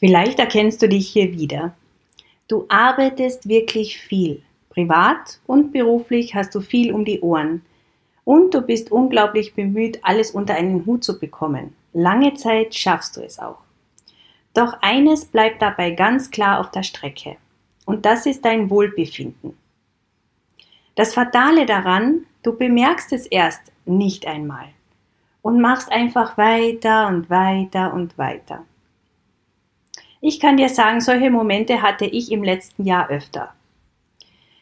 Vielleicht erkennst du dich hier wieder. Du arbeitest wirklich viel. Privat und beruflich hast du viel um die Ohren. Und du bist unglaublich bemüht, alles unter einen Hut zu bekommen. Lange Zeit schaffst du es auch. Doch eines bleibt dabei ganz klar auf der Strecke. Und das ist dein Wohlbefinden. Das Fatale daran, du bemerkst es erst nicht einmal und machst einfach weiter und weiter und weiter. Ich kann dir sagen, solche Momente hatte ich im letzten Jahr öfter.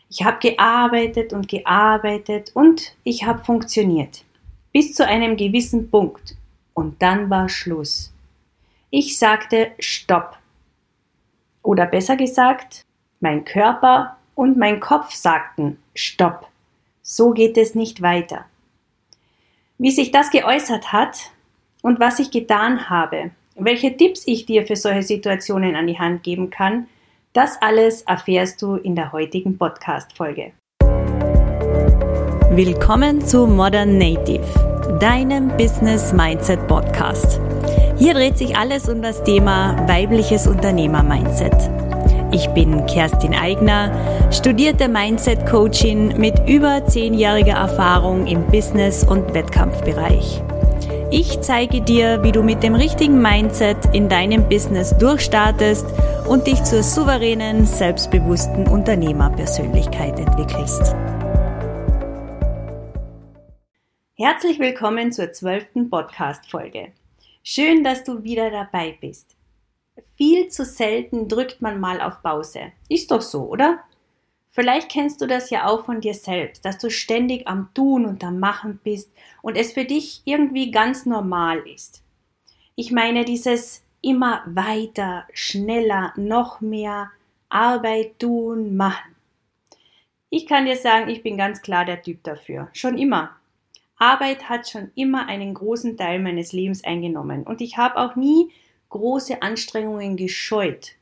Ich habe gearbeitet und gearbeitet und ich habe funktioniert. Bis zu einem gewissen Punkt. Und dann war Schluss. Ich sagte Stopp. Oder besser gesagt, mein Körper und mein Kopf sagten Stopp. So geht es nicht weiter. Wie sich das geäußert hat und was ich getan habe, welche Tipps ich dir für solche Situationen an die Hand geben kann, das alles erfährst du in der heutigen Podcast-Folge. Willkommen zu Modern Native, deinem Business Mindset Podcast. Hier dreht sich alles um das Thema weibliches Unternehmer-Mindset. Ich bin Kerstin Eigner, studierte Mindset-Coachin mit über zehnjähriger Erfahrung im Business- und Wettkampfbereich. Ich zeige dir, wie du mit dem richtigen Mindset in deinem Business durchstartest und dich zur souveränen, selbstbewussten Unternehmerpersönlichkeit entwickelst. Herzlich willkommen zur zwölften Podcast-Folge. Schön, dass du wieder dabei bist. Viel zu selten drückt man mal auf Pause. Ist doch so, oder? Vielleicht kennst du das ja auch von dir selbst, dass du ständig am Tun und am Machen bist und es für dich irgendwie ganz normal ist. Ich meine dieses immer weiter, schneller, noch mehr Arbeit tun, machen. Ich kann dir sagen, ich bin ganz klar der Typ dafür. Schon immer. Arbeit hat schon immer einen großen Teil meines Lebens eingenommen und ich habe auch nie große Anstrengungen gescheut,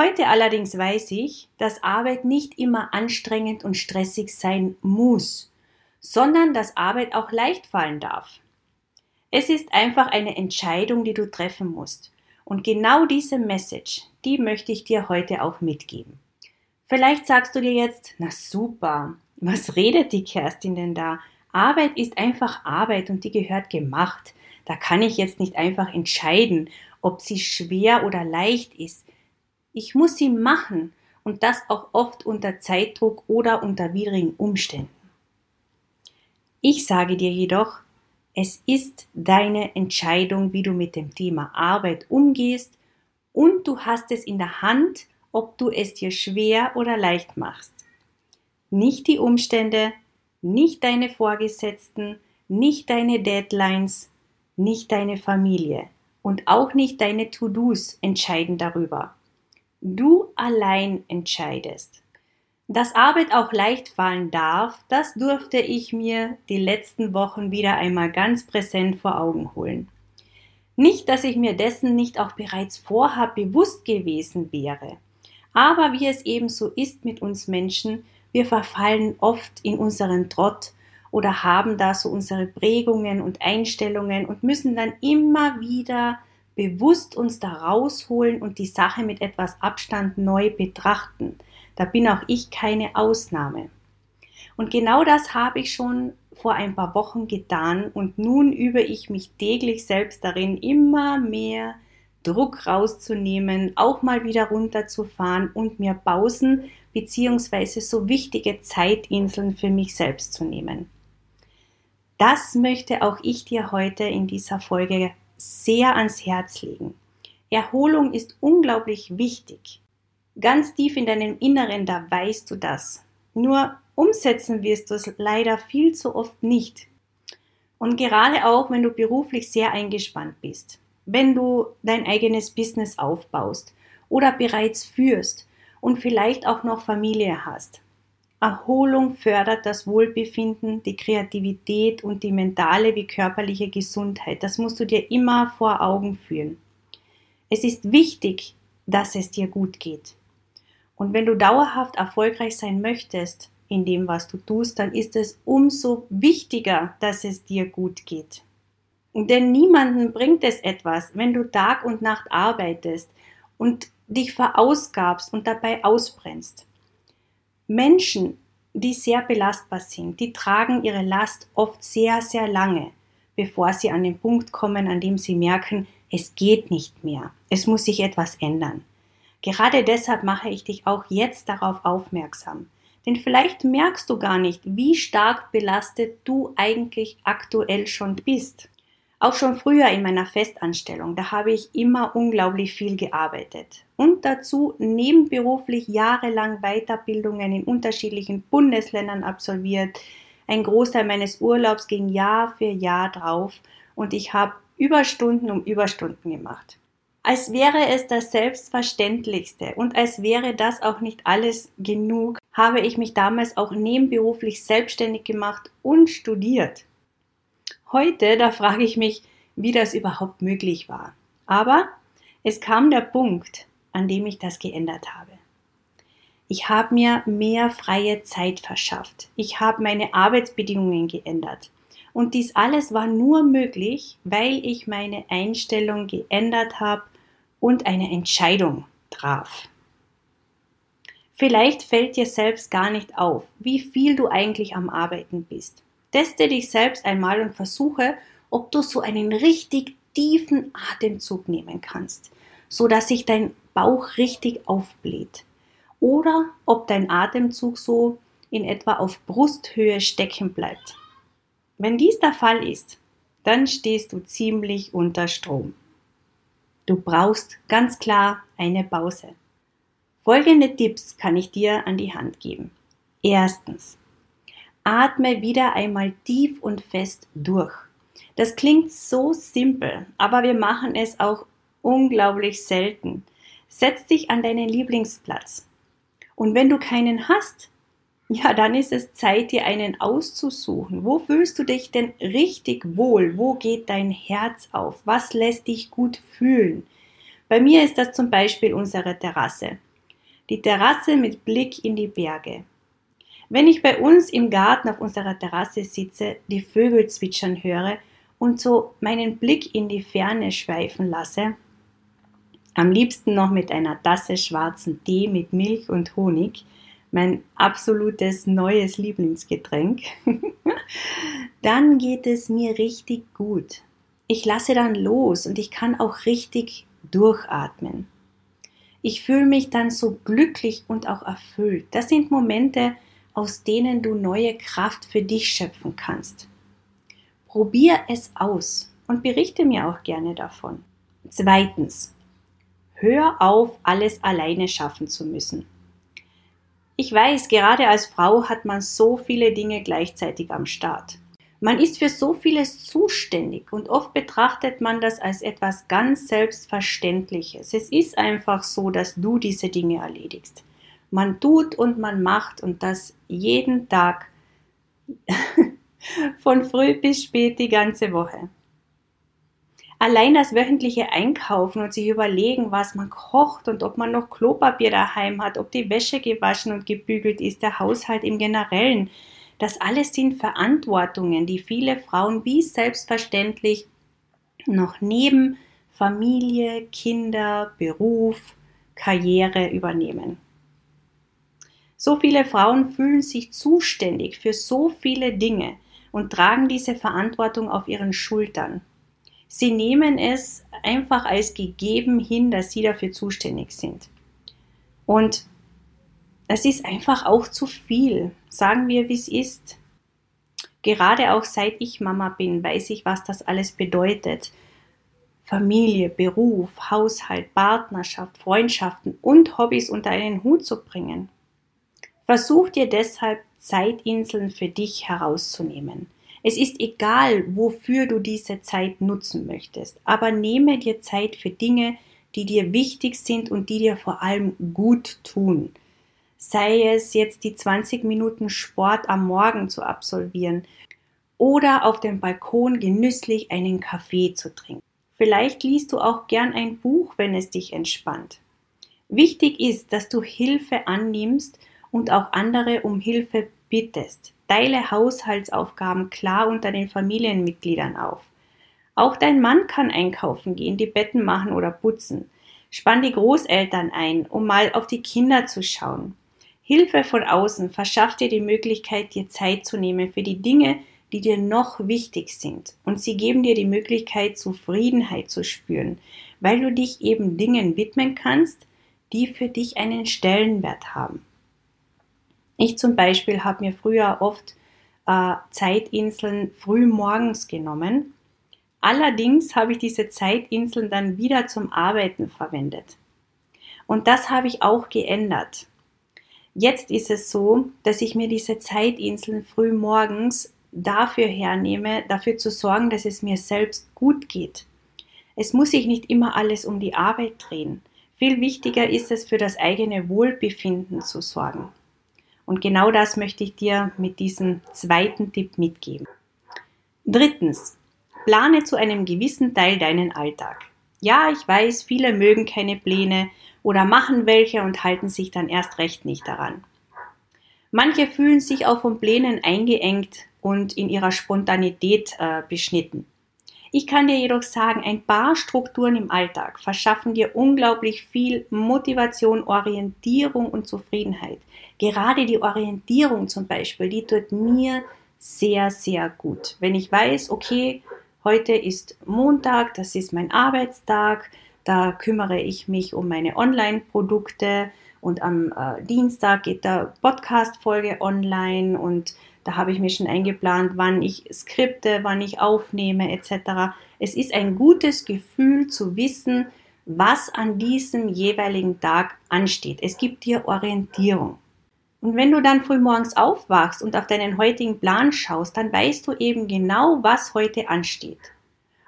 Heute allerdings weiß ich, dass Arbeit nicht immer anstrengend und stressig sein muss, sondern dass Arbeit auch leicht fallen darf. Es ist einfach eine Entscheidung, die du treffen musst. Und genau diese Message, die möchte ich dir heute auch mitgeben. Vielleicht sagst du dir jetzt, na super, was redet die Kerstin denn da? Arbeit ist einfach Arbeit und die gehört gemacht. Da kann ich jetzt nicht einfach entscheiden, ob sie schwer oder leicht ist. Ich muss sie machen und das auch oft unter Zeitdruck oder unter widrigen Umständen. Ich sage dir jedoch, es ist deine Entscheidung, wie du mit dem Thema Arbeit umgehst und du hast es in der Hand, ob du es dir schwer oder leicht machst. Nicht die Umstände, nicht deine Vorgesetzten, nicht deine Deadlines, nicht deine Familie und auch nicht deine To-Dos entscheiden darüber. Du allein entscheidest. Dass Arbeit auch leicht fallen darf, das durfte ich mir die letzten Wochen wieder einmal ganz präsent vor Augen holen. Nicht, dass ich mir dessen nicht auch bereits vorher bewusst gewesen wäre. Aber wie es eben so ist mit uns Menschen, wir verfallen oft in unseren Trott oder haben da so unsere Prägungen und Einstellungen und müssen dann immer wieder bewusst uns da rausholen und die Sache mit etwas Abstand neu betrachten. Da bin auch ich keine Ausnahme. Und genau das habe ich schon vor ein paar Wochen getan und nun übe ich mich täglich selbst darin, immer mehr Druck rauszunehmen, auch mal wieder runterzufahren und mir Pausen bzw. so wichtige Zeitinseln für mich selbst zu nehmen. Das möchte auch ich dir heute in dieser Folge sehr ans Herz legen. Erholung ist unglaublich wichtig. Ganz tief in deinem Inneren, da weißt du das. Nur umsetzen wirst du es leider viel zu oft nicht. Und gerade auch, wenn du beruflich sehr eingespannt bist, wenn du dein eigenes Business aufbaust oder bereits führst und vielleicht auch noch Familie hast, Erholung fördert das Wohlbefinden, die Kreativität und die mentale wie körperliche Gesundheit. Das musst du dir immer vor Augen führen. Es ist wichtig, dass es dir gut geht. Und wenn du dauerhaft erfolgreich sein möchtest in dem, was du tust, dann ist es umso wichtiger, dass es dir gut geht. Denn niemanden bringt es etwas, wenn du Tag und Nacht arbeitest und dich verausgabst und dabei ausbrennst. Menschen, die sehr belastbar sind, die tragen ihre Last oft sehr, sehr lange, bevor sie an den Punkt kommen, an dem sie merken, es geht nicht mehr, es muss sich etwas ändern. Gerade deshalb mache ich dich auch jetzt darauf aufmerksam. Denn vielleicht merkst du gar nicht, wie stark belastet du eigentlich aktuell schon bist. Auch schon früher in meiner Festanstellung, da habe ich immer unglaublich viel gearbeitet. Und dazu nebenberuflich jahrelang Weiterbildungen in unterschiedlichen Bundesländern absolviert. Ein Großteil meines Urlaubs ging Jahr für Jahr drauf und ich habe Überstunden um Überstunden gemacht. Als wäre es das Selbstverständlichste und als wäre das auch nicht alles genug, habe ich mich damals auch nebenberuflich selbstständig gemacht und studiert. Heute, da frage ich mich, wie das überhaupt möglich war. Aber es kam der Punkt, an dem ich das geändert habe. Ich habe mir mehr freie Zeit verschafft. Ich habe meine Arbeitsbedingungen geändert. Und dies alles war nur möglich, weil ich meine Einstellung geändert habe und eine Entscheidung traf. Vielleicht fällt dir selbst gar nicht auf, wie viel du eigentlich am Arbeiten bist. Teste dich selbst einmal und versuche, ob du so einen richtig tiefen Atemzug nehmen kannst, so dass sich dein Bauch richtig aufbläht. Oder ob dein Atemzug so in etwa auf Brusthöhe stecken bleibt. Wenn dies der Fall ist, dann stehst du ziemlich unter Strom. Du brauchst ganz klar eine Pause. Folgende Tipps kann ich dir an die Hand geben. Erstens. Atme wieder einmal tief und fest durch. Das klingt so simpel, aber wir machen es auch unglaublich selten. Setz dich an deinen Lieblingsplatz. Und wenn du keinen hast, ja, dann ist es Zeit, dir einen auszusuchen. Wo fühlst du dich denn richtig wohl? Wo geht dein Herz auf? Was lässt dich gut fühlen? Bei mir ist das zum Beispiel unsere Terrasse. Die Terrasse mit Blick in die Berge. Wenn ich bei uns im Garten auf unserer Terrasse sitze, die Vögel zwitschern höre und so meinen Blick in die Ferne schweifen lasse, am liebsten noch mit einer Tasse schwarzen Tee mit Milch und Honig, mein absolutes neues Lieblingsgetränk, dann geht es mir richtig gut. Ich lasse dann los und ich kann auch richtig durchatmen. Ich fühle mich dann so glücklich und auch erfüllt. Das sind Momente, aus denen du neue Kraft für dich schöpfen kannst. Probier es aus und berichte mir auch gerne davon. Zweitens, hör auf, alles alleine schaffen zu müssen. Ich weiß, gerade als Frau hat man so viele Dinge gleichzeitig am Start. Man ist für so vieles zuständig und oft betrachtet man das als etwas ganz Selbstverständliches. Es ist einfach so, dass du diese Dinge erledigst. Man tut und man macht und das jeden Tag von früh bis spät die ganze Woche. Allein das wöchentliche Einkaufen und sich überlegen, was man kocht und ob man noch Klopapier daheim hat, ob die Wäsche gewaschen und gebügelt ist, der Haushalt im Generellen. Das alles sind Verantwortungen, die viele Frauen wie selbstverständlich noch neben Familie, Kinder, Beruf, Karriere übernehmen. So viele Frauen fühlen sich zuständig für so viele Dinge und tragen diese Verantwortung auf ihren Schultern. Sie nehmen es einfach als gegeben hin, dass sie dafür zuständig sind. Und es ist einfach auch zu viel. Sagen wir, wie es ist. Gerade auch seit ich Mama bin, weiß ich, was das alles bedeutet. Familie, Beruf, Haushalt, Partnerschaft, Freundschaften und Hobbys unter einen Hut zu bringen. Versuch dir deshalb Zeitinseln für dich herauszunehmen. Es ist egal, wofür du diese Zeit nutzen möchtest, aber nehme dir Zeit für Dinge, die dir wichtig sind und die dir vor allem gut tun. Sei es jetzt die 20 Minuten Sport am Morgen zu absolvieren oder auf dem Balkon genüsslich einen Kaffee zu trinken. Vielleicht liest du auch gern ein Buch, wenn es dich entspannt. Wichtig ist, dass du Hilfe annimmst und auch andere um Hilfe bittest. Teile Haushaltsaufgaben klar unter den Familienmitgliedern auf. Auch dein Mann kann einkaufen gehen, die Betten machen oder putzen. Spann die Großeltern ein, um mal auf die Kinder zu schauen. Hilfe von außen verschafft dir die Möglichkeit, dir Zeit zu nehmen für die Dinge, die dir noch wichtig sind. Und sie geben dir die Möglichkeit, Zufriedenheit zu spüren, weil du dich eben Dingen widmen kannst, die für dich einen Stellenwert haben. Ich zum Beispiel habe mir früher oft äh, Zeitinseln früh morgens genommen. Allerdings habe ich diese Zeitinseln dann wieder zum Arbeiten verwendet. Und das habe ich auch geändert. Jetzt ist es so, dass ich mir diese Zeitinseln früh morgens dafür hernehme, dafür zu sorgen, dass es mir selbst gut geht. Es muss sich nicht immer alles um die Arbeit drehen. Viel wichtiger ist es, für das eigene Wohlbefinden zu sorgen. Und genau das möchte ich dir mit diesem zweiten Tipp mitgeben. Drittens, plane zu einem gewissen Teil deinen Alltag. Ja, ich weiß, viele mögen keine Pläne oder machen welche und halten sich dann erst recht nicht daran. Manche fühlen sich auch von Plänen eingeengt und in ihrer Spontanität äh, beschnitten. Ich kann dir jedoch sagen, ein paar Strukturen im Alltag verschaffen dir unglaublich viel Motivation, Orientierung und Zufriedenheit. Gerade die Orientierung zum Beispiel, die tut mir sehr, sehr gut. Wenn ich weiß, okay, heute ist Montag, das ist mein Arbeitstag, da kümmere ich mich um meine Online-Produkte und am äh, Dienstag geht der Podcast-Folge online und da habe ich mir schon eingeplant, wann ich skripte, wann ich aufnehme etc. Es ist ein gutes Gefühl zu wissen, was an diesem jeweiligen Tag ansteht. Es gibt dir Orientierung. Und wenn du dann früh morgens aufwachst und auf deinen heutigen Plan schaust, dann weißt du eben genau, was heute ansteht.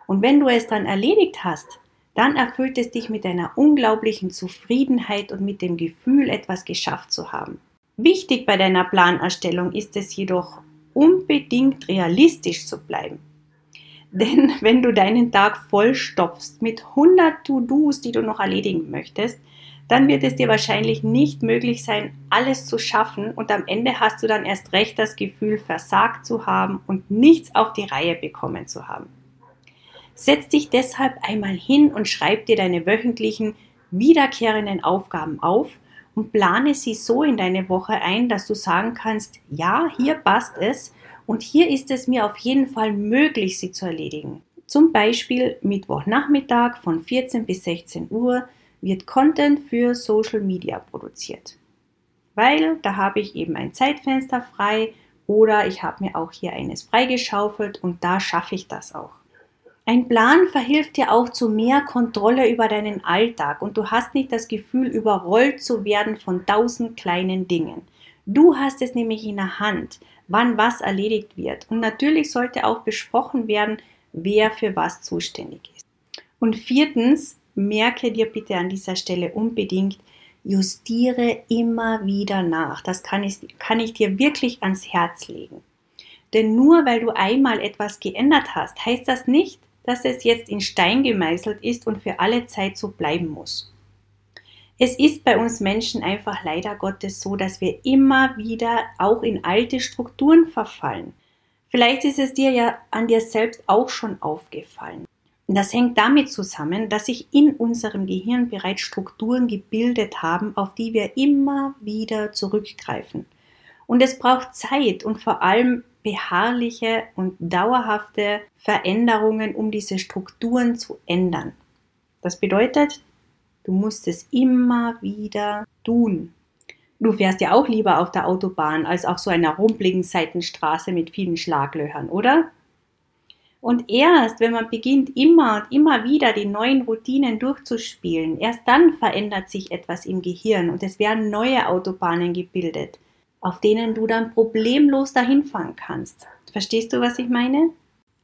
Und wenn du es dann erledigt hast, dann erfüllt es dich mit einer unglaublichen Zufriedenheit und mit dem Gefühl, etwas geschafft zu haben. Wichtig bei deiner Planerstellung ist es jedoch unbedingt realistisch zu bleiben. Denn wenn du deinen Tag vollstopfst mit 100 To-Dos, die du noch erledigen möchtest, dann wird es dir wahrscheinlich nicht möglich sein, alles zu schaffen und am Ende hast du dann erst recht das Gefühl, versagt zu haben und nichts auf die Reihe bekommen zu haben. Setz dich deshalb einmal hin und schreib dir deine wöchentlichen wiederkehrenden Aufgaben auf und plane sie so in deine Woche ein, dass du sagen kannst, ja, hier passt es und hier ist es mir auf jeden Fall möglich, sie zu erledigen. Zum Beispiel Mittwochnachmittag von 14 bis 16 Uhr wird Content für Social Media produziert. Weil da habe ich eben ein Zeitfenster frei oder ich habe mir auch hier eines freigeschaufelt und da schaffe ich das auch. Ein Plan verhilft dir auch zu mehr Kontrolle über deinen Alltag und du hast nicht das Gefühl, überrollt zu werden von tausend kleinen Dingen. Du hast es nämlich in der Hand, wann was erledigt wird. Und natürlich sollte auch besprochen werden, wer für was zuständig ist. Und viertens, merke dir bitte an dieser Stelle unbedingt, justiere immer wieder nach. Das kann ich, kann ich dir wirklich ans Herz legen. Denn nur weil du einmal etwas geändert hast, heißt das nicht, dass es jetzt in Stein gemeißelt ist und für alle Zeit so bleiben muss. Es ist bei uns Menschen einfach leider Gottes so, dass wir immer wieder auch in alte Strukturen verfallen. Vielleicht ist es dir ja an dir selbst auch schon aufgefallen. Das hängt damit zusammen, dass sich in unserem Gehirn bereits Strukturen gebildet haben, auf die wir immer wieder zurückgreifen. Und es braucht Zeit und vor allem beharrliche und dauerhafte Veränderungen, um diese Strukturen zu ändern. Das bedeutet, du musst es immer wieder tun. Du fährst ja auch lieber auf der Autobahn als auf so einer rumpligen Seitenstraße mit vielen Schlaglöchern, oder? Und erst, wenn man beginnt, immer und immer wieder die neuen Routinen durchzuspielen, erst dann verändert sich etwas im Gehirn und es werden neue Autobahnen gebildet auf denen du dann problemlos dahin fahren kannst. Verstehst du, was ich meine?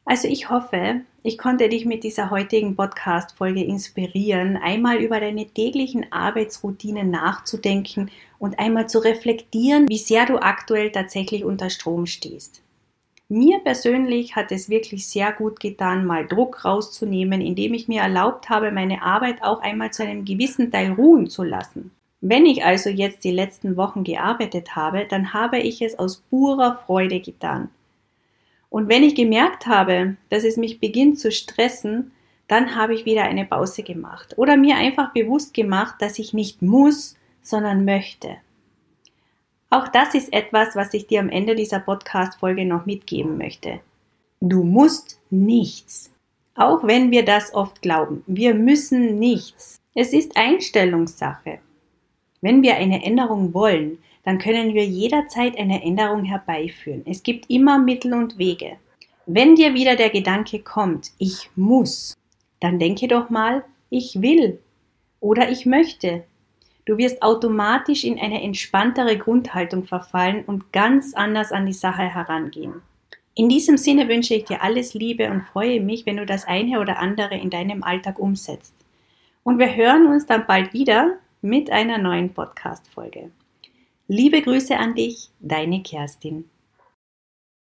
Also ich hoffe, ich konnte dich mit dieser heutigen Podcast-Folge inspirieren, einmal über deine täglichen Arbeitsroutinen nachzudenken und einmal zu reflektieren, wie sehr du aktuell tatsächlich unter Strom stehst. Mir persönlich hat es wirklich sehr gut getan, mal Druck rauszunehmen, indem ich mir erlaubt habe, meine Arbeit auch einmal zu einem gewissen Teil ruhen zu lassen. Wenn ich also jetzt die letzten Wochen gearbeitet habe, dann habe ich es aus purer Freude getan. Und wenn ich gemerkt habe, dass es mich beginnt zu stressen, dann habe ich wieder eine Pause gemacht oder mir einfach bewusst gemacht, dass ich nicht muss, sondern möchte. Auch das ist etwas, was ich dir am Ende dieser Podcast-Folge noch mitgeben möchte. Du musst nichts. Auch wenn wir das oft glauben. Wir müssen nichts. Es ist Einstellungssache. Wenn wir eine Änderung wollen, dann können wir jederzeit eine Änderung herbeiführen. Es gibt immer Mittel und Wege. Wenn dir wieder der Gedanke kommt, ich muss, dann denke doch mal, ich will oder ich möchte. Du wirst automatisch in eine entspanntere Grundhaltung verfallen und ganz anders an die Sache herangehen. In diesem Sinne wünsche ich dir alles Liebe und freue mich, wenn du das eine oder andere in deinem Alltag umsetzt. Und wir hören uns dann bald wieder mit einer neuen Podcast-Folge. Liebe Grüße an dich, deine Kerstin.